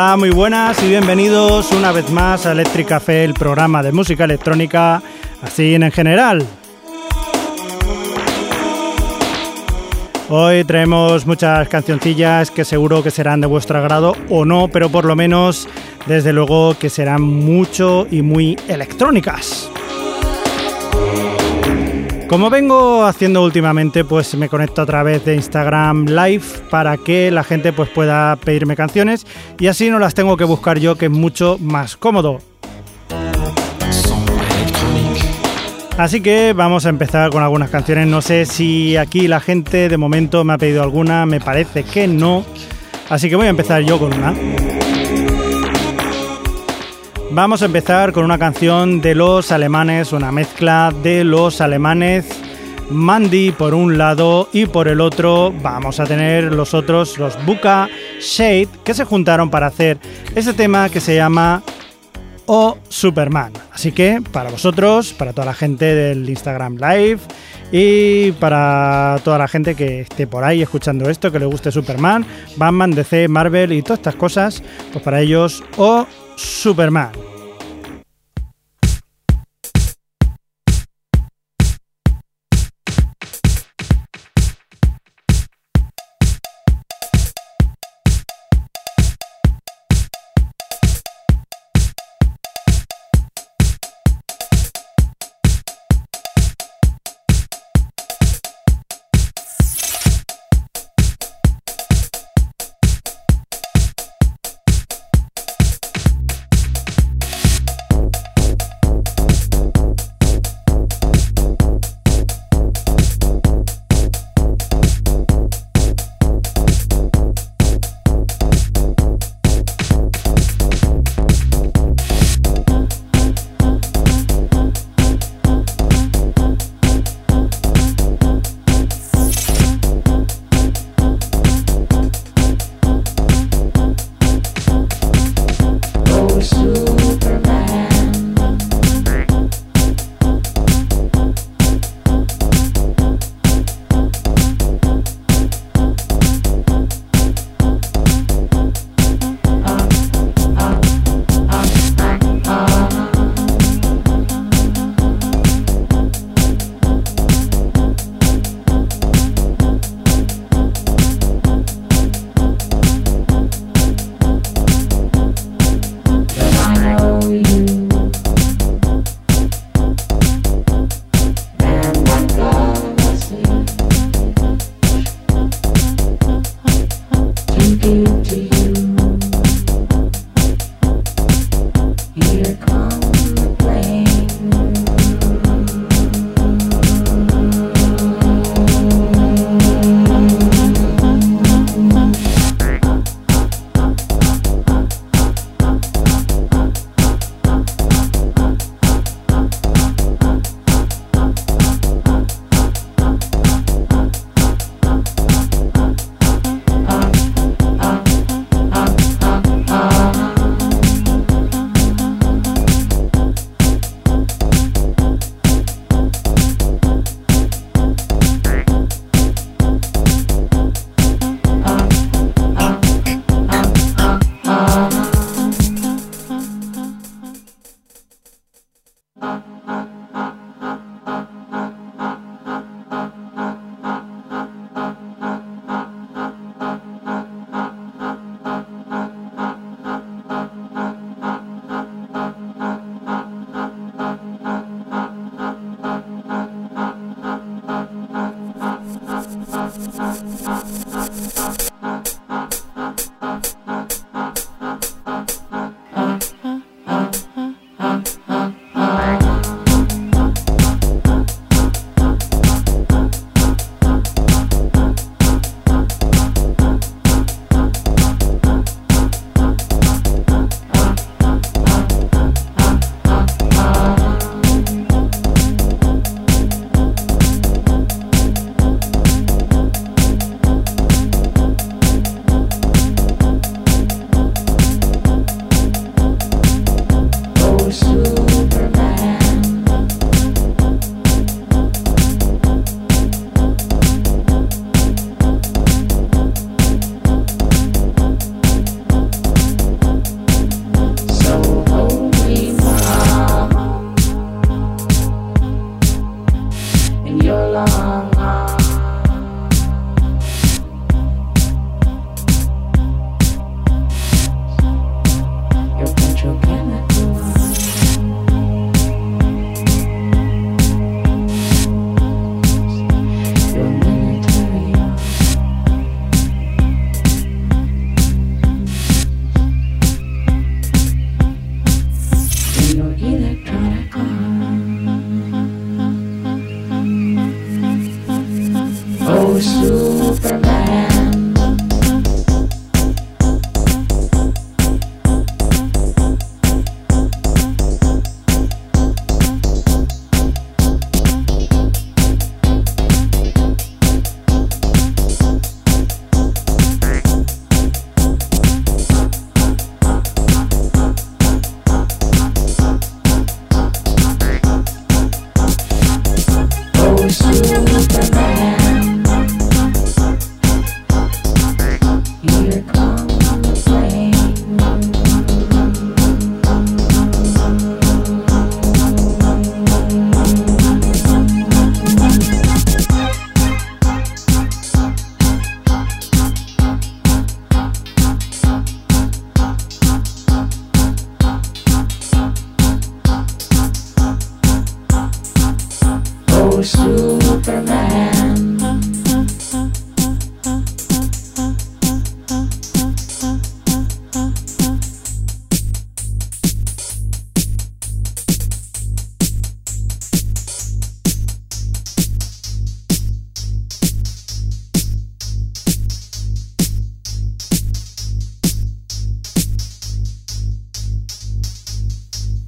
Hola, muy buenas y bienvenidos una vez más a Electric Café, el programa de música electrónica, así en general. Hoy traemos muchas cancioncillas que seguro que serán de vuestro agrado o no, pero por lo menos, desde luego que serán mucho y muy electrónicas. Como vengo haciendo últimamente, pues me conecto a través de Instagram Live para que la gente pues pueda pedirme canciones y así no las tengo que buscar yo, que es mucho más cómodo. Así que vamos a empezar con algunas canciones. No sé si aquí la gente de momento me ha pedido alguna, me parece que no. Así que voy a empezar yo con una. Vamos a empezar con una canción de los alemanes, una mezcla de los alemanes Mandy por un lado y por el otro vamos a tener los otros, los Buka Shade, que se juntaron para hacer ese tema que se llama O Superman. Así que para vosotros, para toda la gente del Instagram Live y para toda la gente que esté por ahí escuchando esto, que le guste Superman, Batman, DC, Marvel y todas estas cosas, pues para ellos O Superman.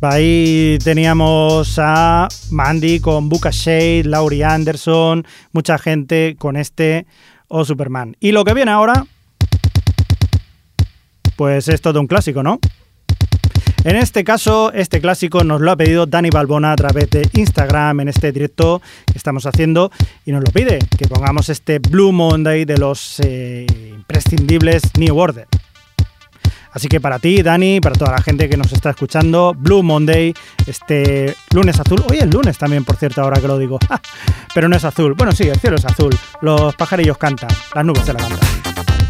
Ahí teníamos a Mandy con Buka Shade, Laurie Anderson, mucha gente con este o Superman. Y lo que viene ahora, pues es todo un clásico, ¿no? En este caso, este clásico nos lo ha pedido Dani Balbona a través de Instagram en este directo que estamos haciendo y nos lo pide, que pongamos este Blue Monday de los eh, imprescindibles New Order. Así que para ti, Dani, para toda la gente que nos está escuchando, Blue Monday, este lunes azul. Hoy es lunes también, por cierto, ahora que lo digo. Pero no es azul. Bueno, sí, el cielo es azul. Los pajarillos cantan, las nubes se levantan.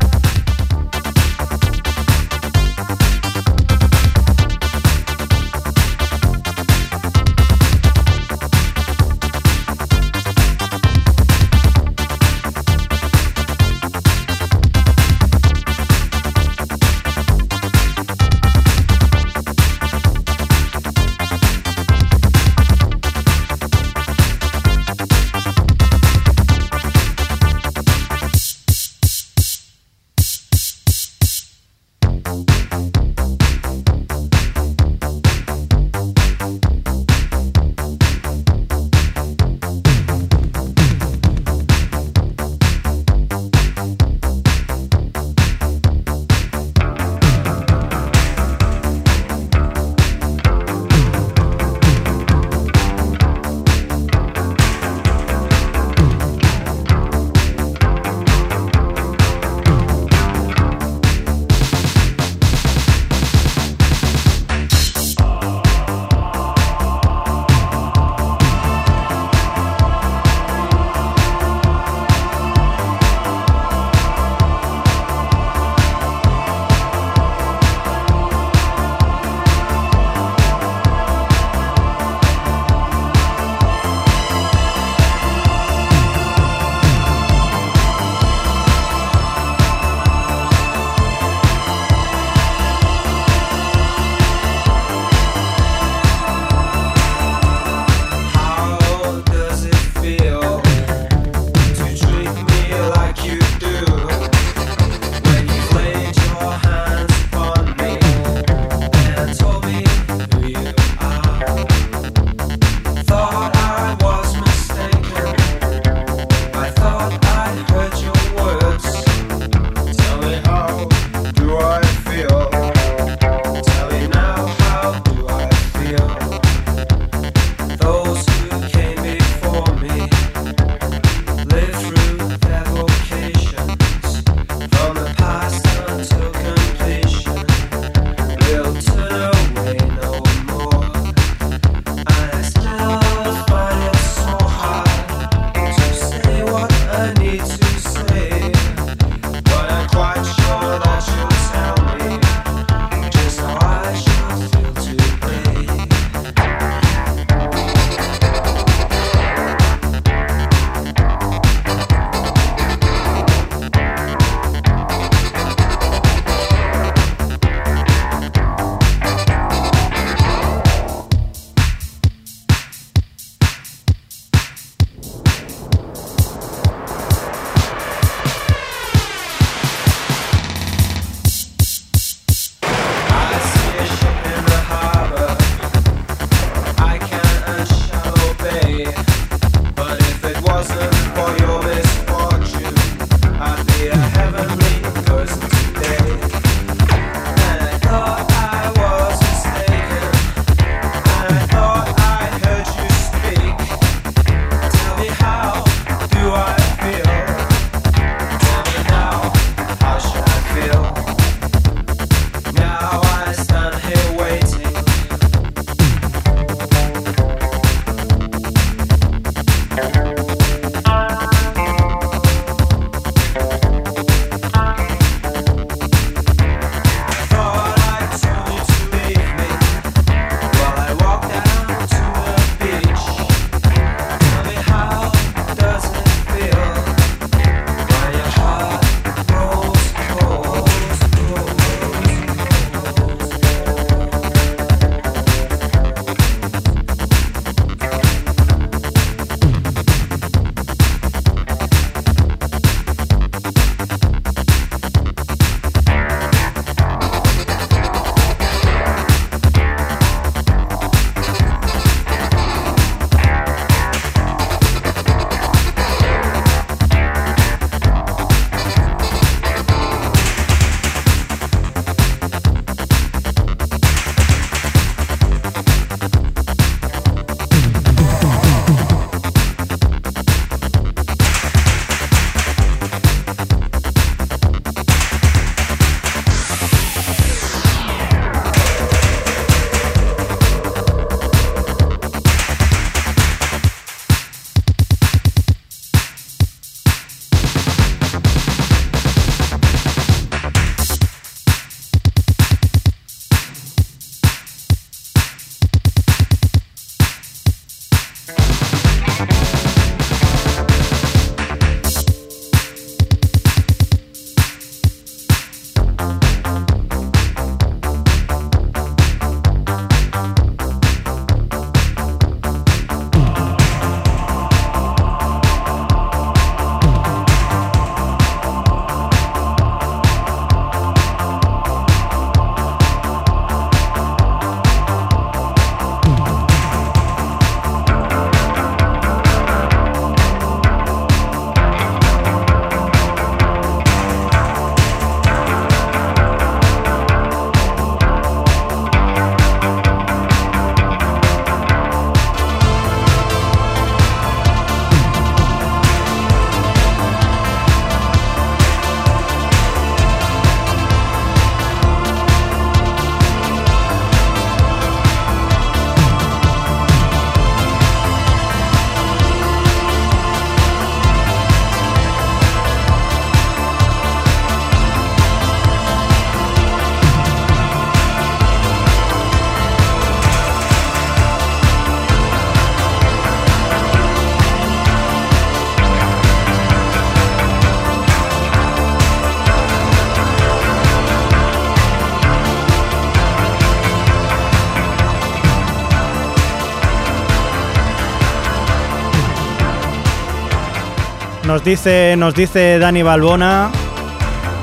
Nos dice, nos dice Dani Balbona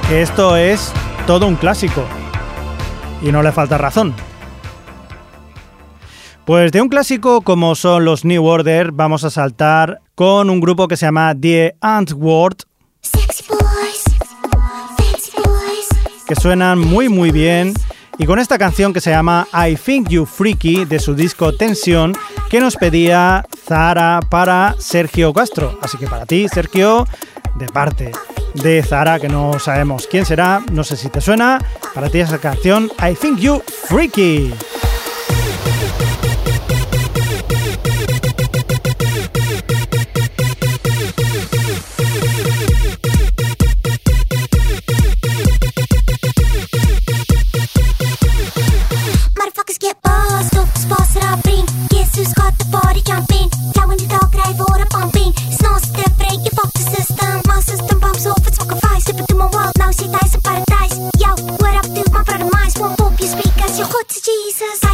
que esto es todo un clásico. Y no le falta razón. Pues de un clásico como son los New Order, vamos a saltar con un grupo que se llama The Antwoord. Que suenan muy muy bien. Y con esta canción que se llama I Think You Freaky de su disco Tensión, que nos pedía Zara para Sergio Castro. Así que para ti, Sergio, de parte de Zara, que no sabemos quién será, no sé si te suena, para ti esa canción I Think You Freaky. to Jesus.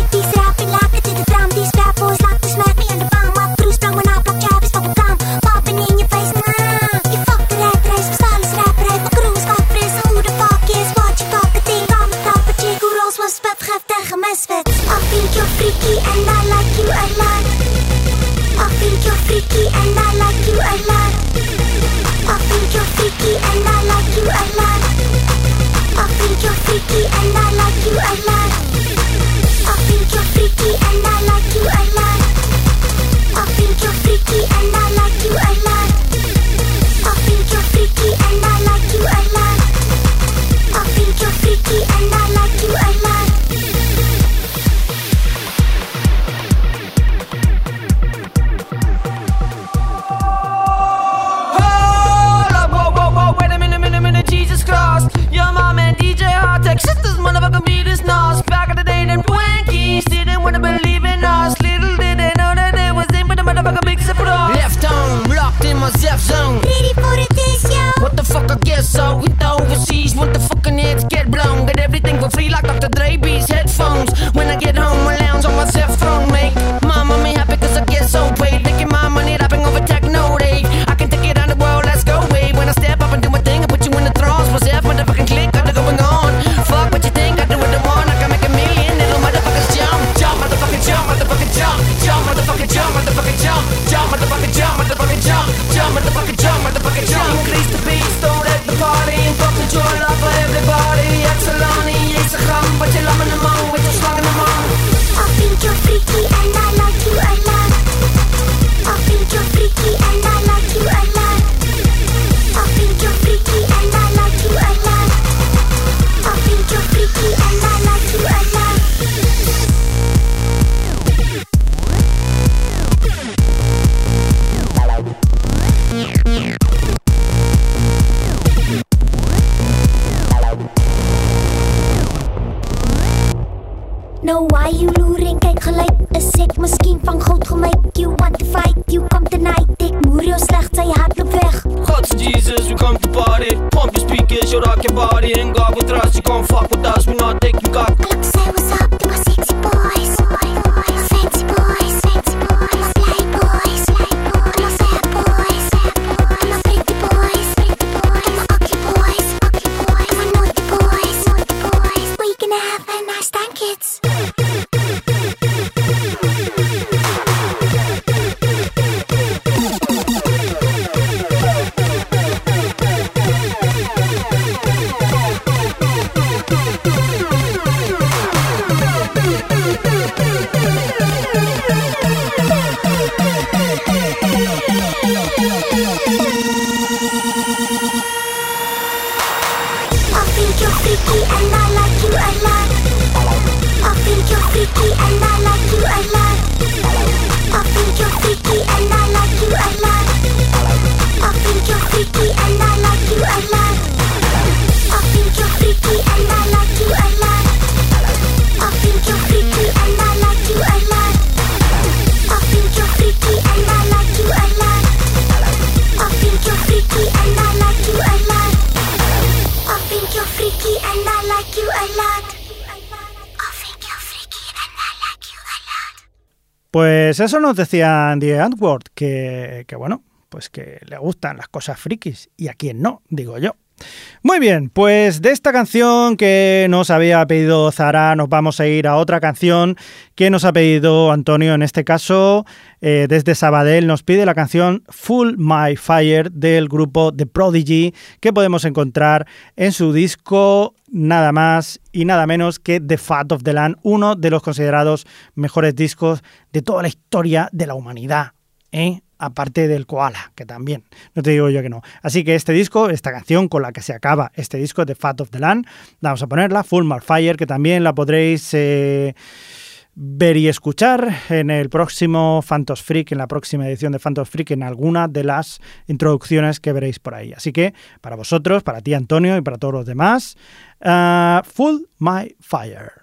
Pues eso nos decían The Antwoord, que, que bueno, pues que le gustan las cosas frikis y a quien no, digo yo. Muy bien, pues de esta canción que nos había pedido Zara nos vamos a ir a otra canción que nos ha pedido Antonio, en este caso eh, desde Sabadell nos pide la canción Full My Fire del grupo The Prodigy que podemos encontrar en su disco nada más y nada menos que The Fat of the Land, uno de los considerados mejores discos de toda la historia de la humanidad. ¿eh? Aparte del koala, que también, no te digo yo que no. Así que este disco, esta canción con la que se acaba este disco de Fat of the Land, vamos a ponerla, Full Fire, que también la podréis eh, ver y escuchar en el próximo Phantos Freak, en la próxima edición de Phantos Freak, en alguna de las introducciones que veréis por ahí. Así que para vosotros, para ti Antonio y para todos los demás, uh, Full My Fire.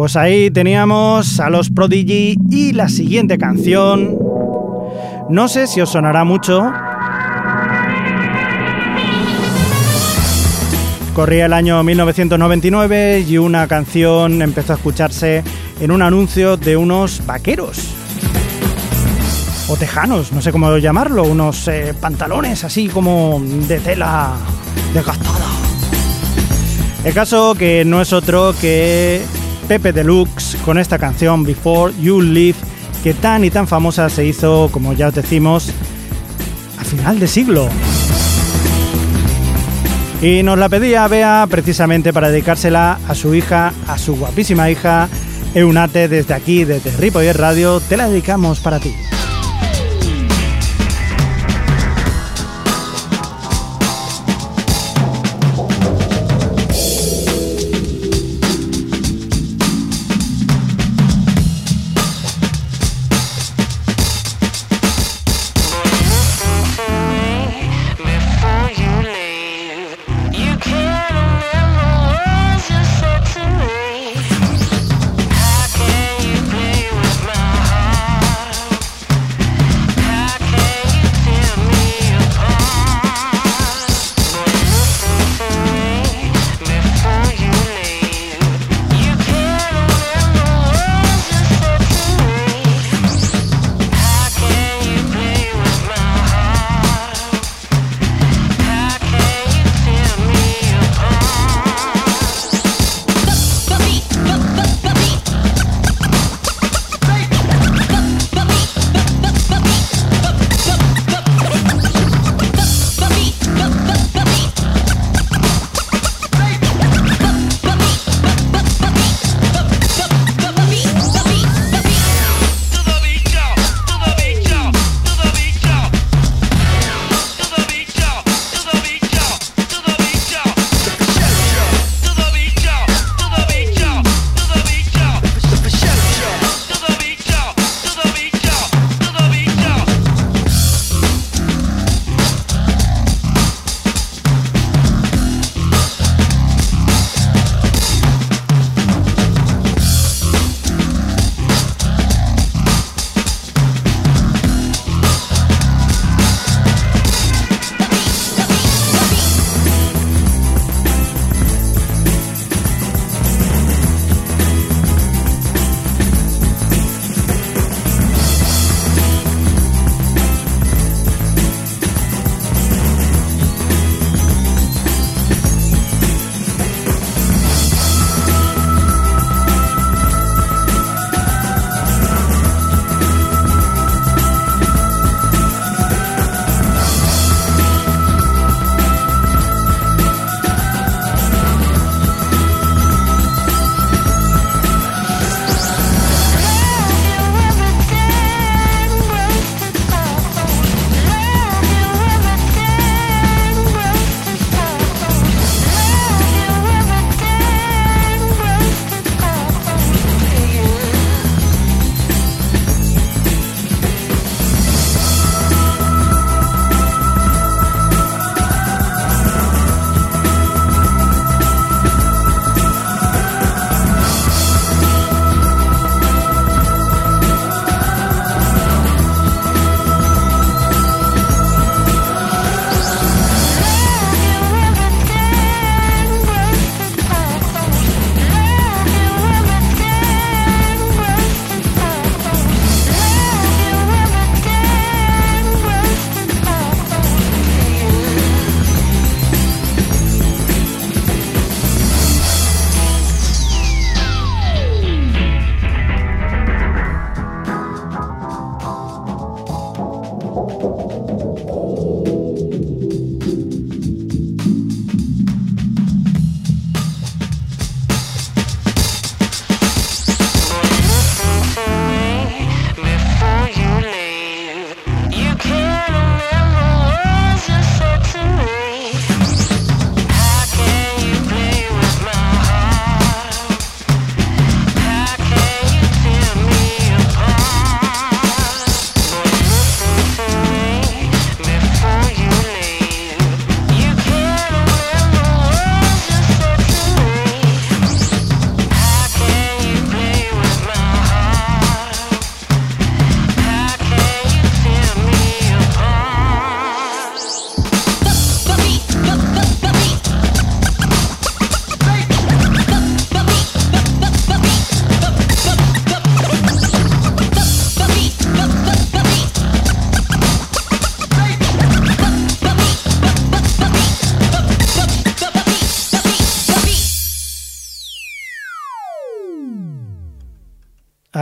Pues ahí teníamos a los Prodigy y la siguiente canción. No sé si os sonará mucho. Corría el año 1999 y una canción empezó a escucharse en un anuncio de unos vaqueros. O tejanos, no sé cómo llamarlo, unos eh, pantalones así como de tela desgastada. El caso que no es otro que Pepe Deluxe con esta canción Before You Leave, que tan y tan famosa se hizo, como ya os decimos, a final de siglo. Y nos la pedía Bea precisamente para dedicársela a su hija, a su guapísima hija, Eunate, desde aquí, desde Ripoller Radio, te la dedicamos para ti.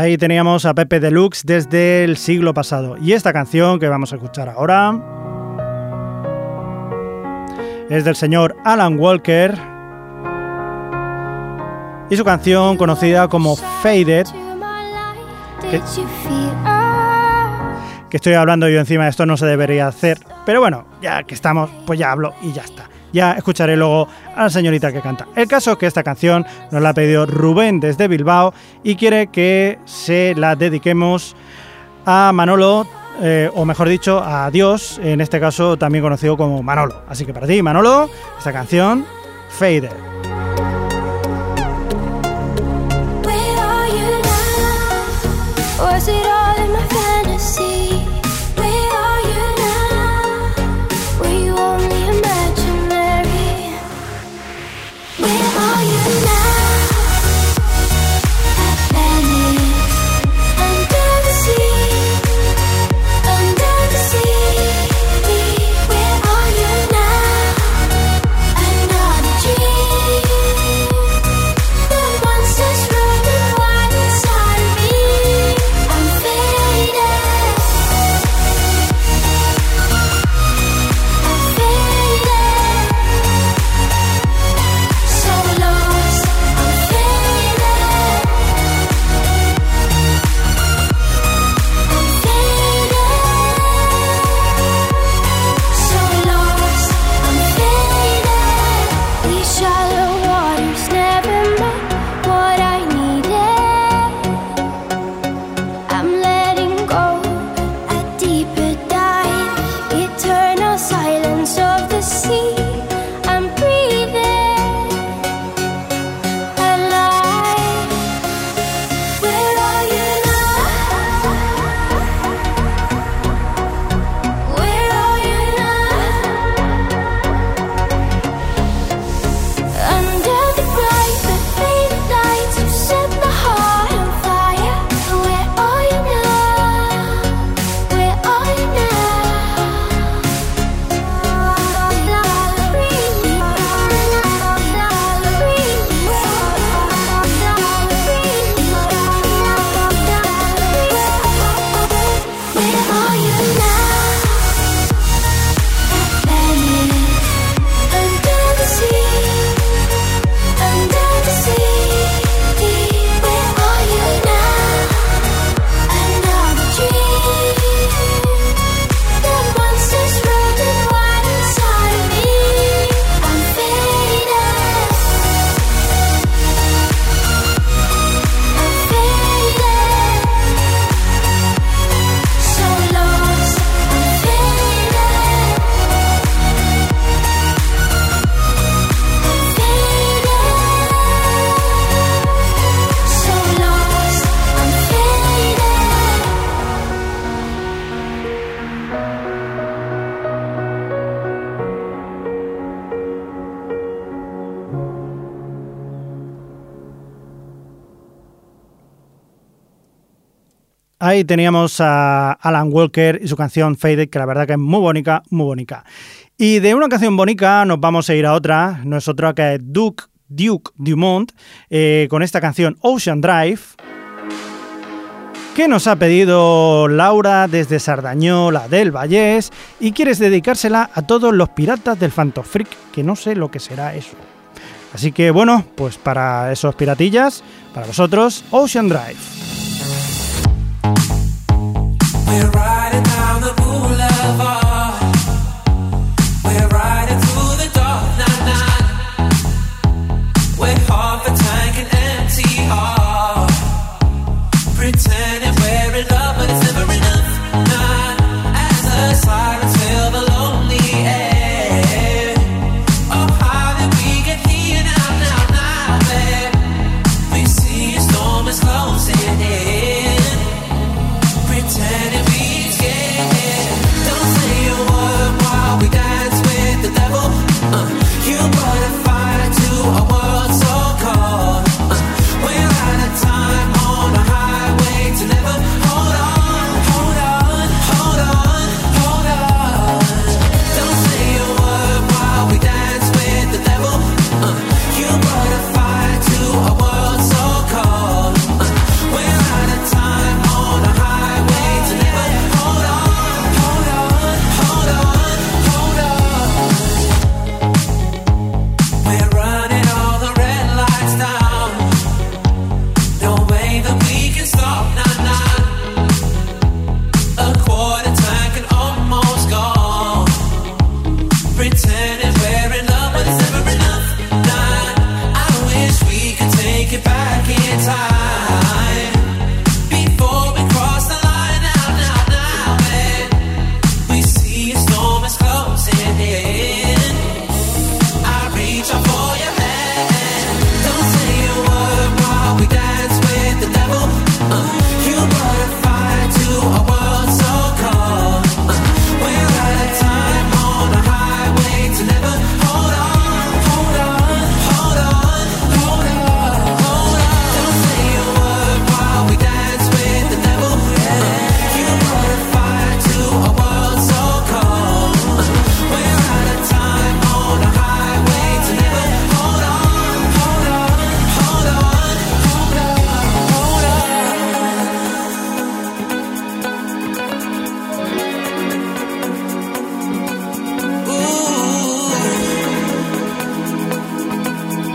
Ahí teníamos a Pepe Deluxe desde el siglo pasado. Y esta canción que vamos a escuchar ahora es del señor Alan Walker y su canción conocida como Faded. Que, estoy hablando yo encima esto no se debería hacer, pero bueno, ya que estamos, pues ya hablo y ya está. Ya escucharé luego a la señorita que canta. El caso es que esta canción nos la ha pedido Rubén desde Bilbao y quiere que se la dediquemos a Manolo, eh, o mejor dicho, a Dios, en este caso también conocido como Manolo. Así que para ti, Manolo, esta canción, Fader. Ahí teníamos a Alan Walker y su canción Faded, que la verdad que es muy bonita, muy bonita. Y de una canción bonita nos vamos a ir a otra, no es otra que Duke, Duke Dumont, eh, con esta canción Ocean Drive, que nos ha pedido Laura desde Sardañola del Vallés y quieres dedicársela a todos los piratas del Phantom Freak, que no sé lo que será eso. Así que bueno, pues para esos piratillas, para vosotros, Ocean Drive. We're riding down the boulevard.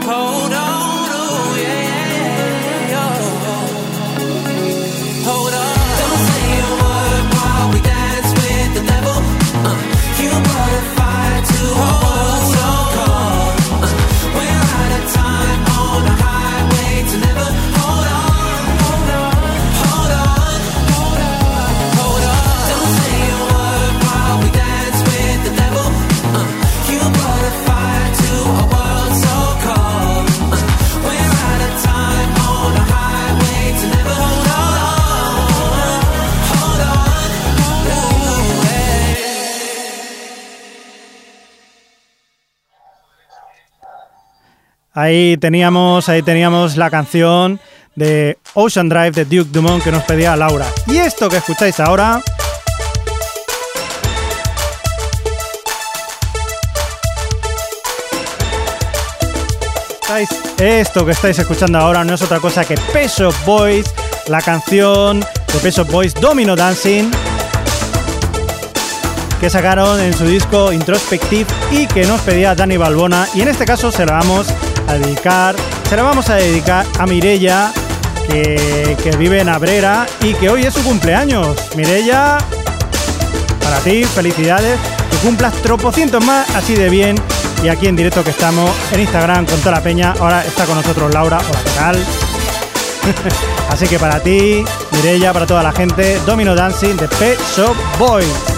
cold. Ahí teníamos, ahí teníamos la canción de Ocean Drive de Duke Dumont que nos pedía Laura. Y esto que escucháis ahora esto que estáis escuchando ahora no es otra cosa que Peso Boys, la canción de Peso Boys Domino Dancing, que sacaron en su disco Introspective y que nos pedía Dani Balbona. Y en este caso se la vamos a dedicar, se la vamos a dedicar a Mirella, que, que vive en Abrera y que hoy es su cumpleaños. Mirella, para ti, felicidades, que cumplas tropocientos más así de bien y aquí en directo que estamos en Instagram con toda la peña. Ahora está con nosotros Laura. Hola, ¿qué tal? Así que para ti, Mirella, para toda la gente, Domino Dancing de Pet Shop Boys.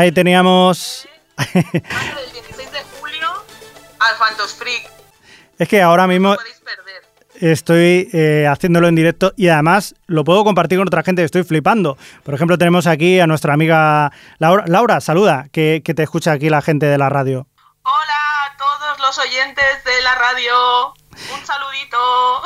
Ahí teníamos... del 16 de julio al Phantos Freak. Es que ahora mismo estoy eh, haciéndolo en directo y además lo puedo compartir con otra gente, estoy flipando. Por ejemplo, tenemos aquí a nuestra amiga Laura, Laura saluda, que, que te escucha aquí la gente de la radio. Hola a todos los oyentes de la radio, un saludito.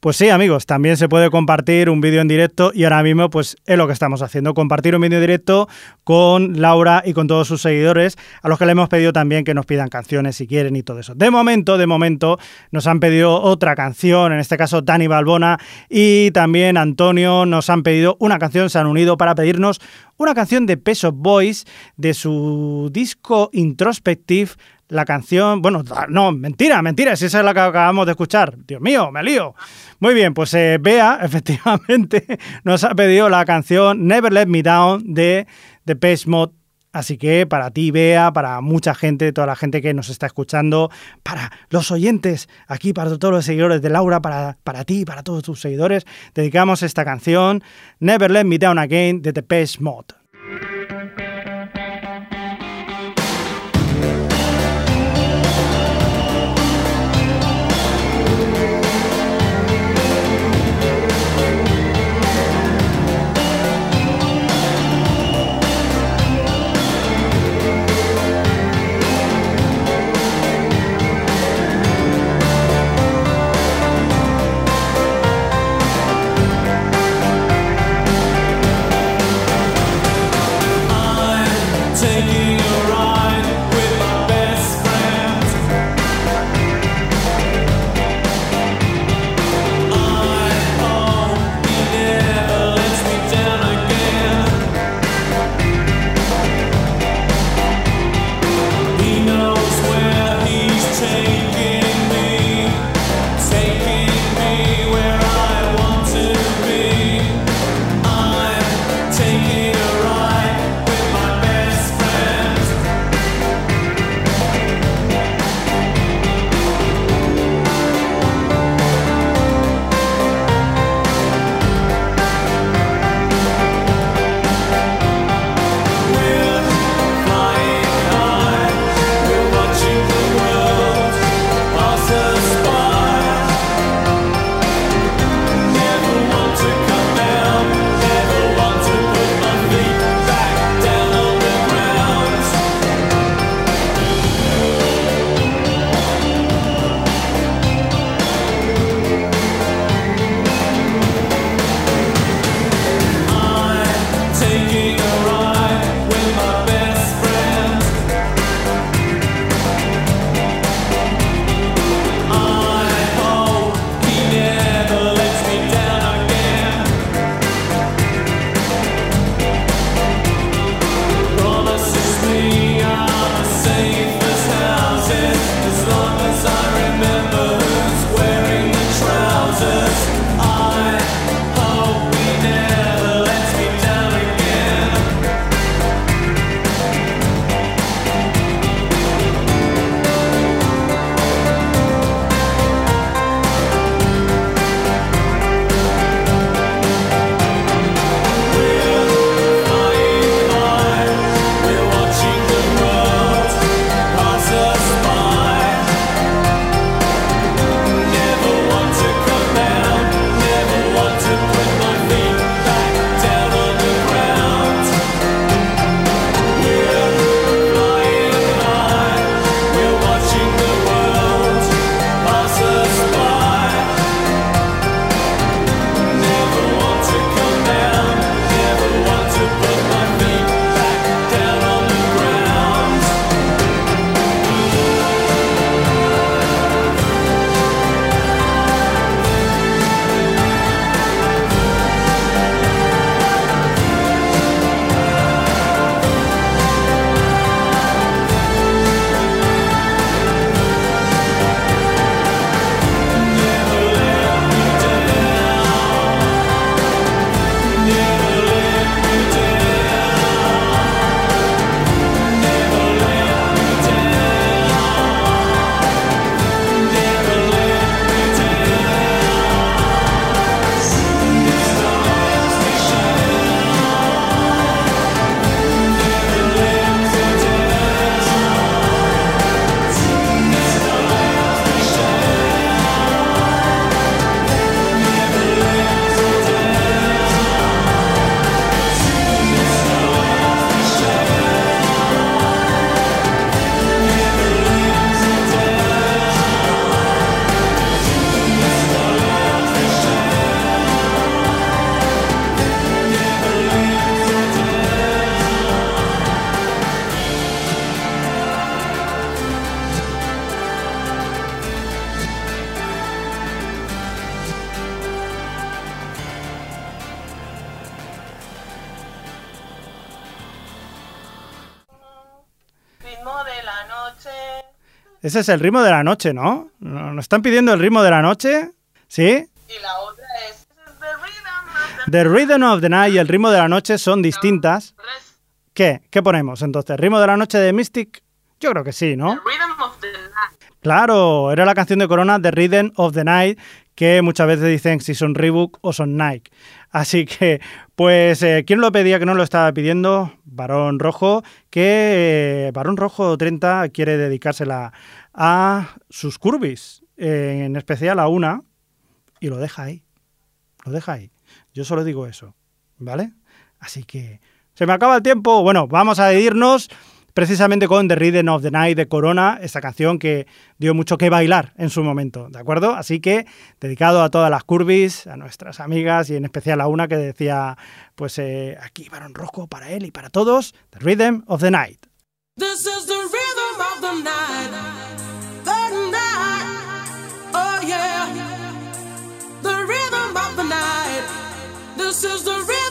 Pues sí, amigos, también se puede compartir un vídeo en directo y ahora mismo pues es lo que estamos haciendo, compartir un vídeo en directo con Laura y con todos sus seguidores, a los que le hemos pedido también que nos pidan canciones si quieren y todo eso. De momento, de momento, nos han pedido otra canción, en este caso Dani Balbona y también Antonio nos han pedido una canción, se han unido para pedirnos una canción de Peso Boys de su disco Introspective la canción, bueno, no, mentira, mentira, si esa es la que acabamos de escuchar. Dios mío, me lío. Muy bien, pues eh, Bea, efectivamente, nos ha pedido la canción Never Let Me Down de The Page Mod. Así que para ti, Bea, para mucha gente, toda la gente que nos está escuchando, para los oyentes, aquí para todos los seguidores de Laura, para, para ti, para todos tus seguidores, dedicamos esta canción Never Let Me Down Again de The Page Mod. Ese es el ritmo de la noche, ¿no? ¿Nos están pidiendo el ritmo de la noche? ¿Sí? Y la otra es The Rhythm of the The Rhythm of the Night y el ritmo de la noche son distintas. ¿Qué? ¿Qué ponemos entonces? ¿Ritmo de la noche de Mystic? Yo creo que sí, ¿no? The Rhythm of the Night. Claro, era la canción de Corona The Rhythm of the Night, que muchas veces dicen si son Reebok o son Nike. Así que, pues, eh, ¿quién lo pedía que no lo estaba pidiendo? Varón Rojo, que eh, Varón Rojo 30 quiere dedicársela a sus curvis, eh, en especial a una, y lo deja ahí. Lo deja ahí. Yo solo digo eso, ¿vale? Así que, se me acaba el tiempo. Bueno, vamos a irnos precisamente con The Rhythm of the Night de Corona, esta canción que dio mucho que bailar en su momento, ¿de acuerdo? Así que dedicado a todas las curvis, a nuestras amigas y en especial a una que decía, pues eh, aquí varón rojo para él y para todos, the rhythm of the night. This is the real.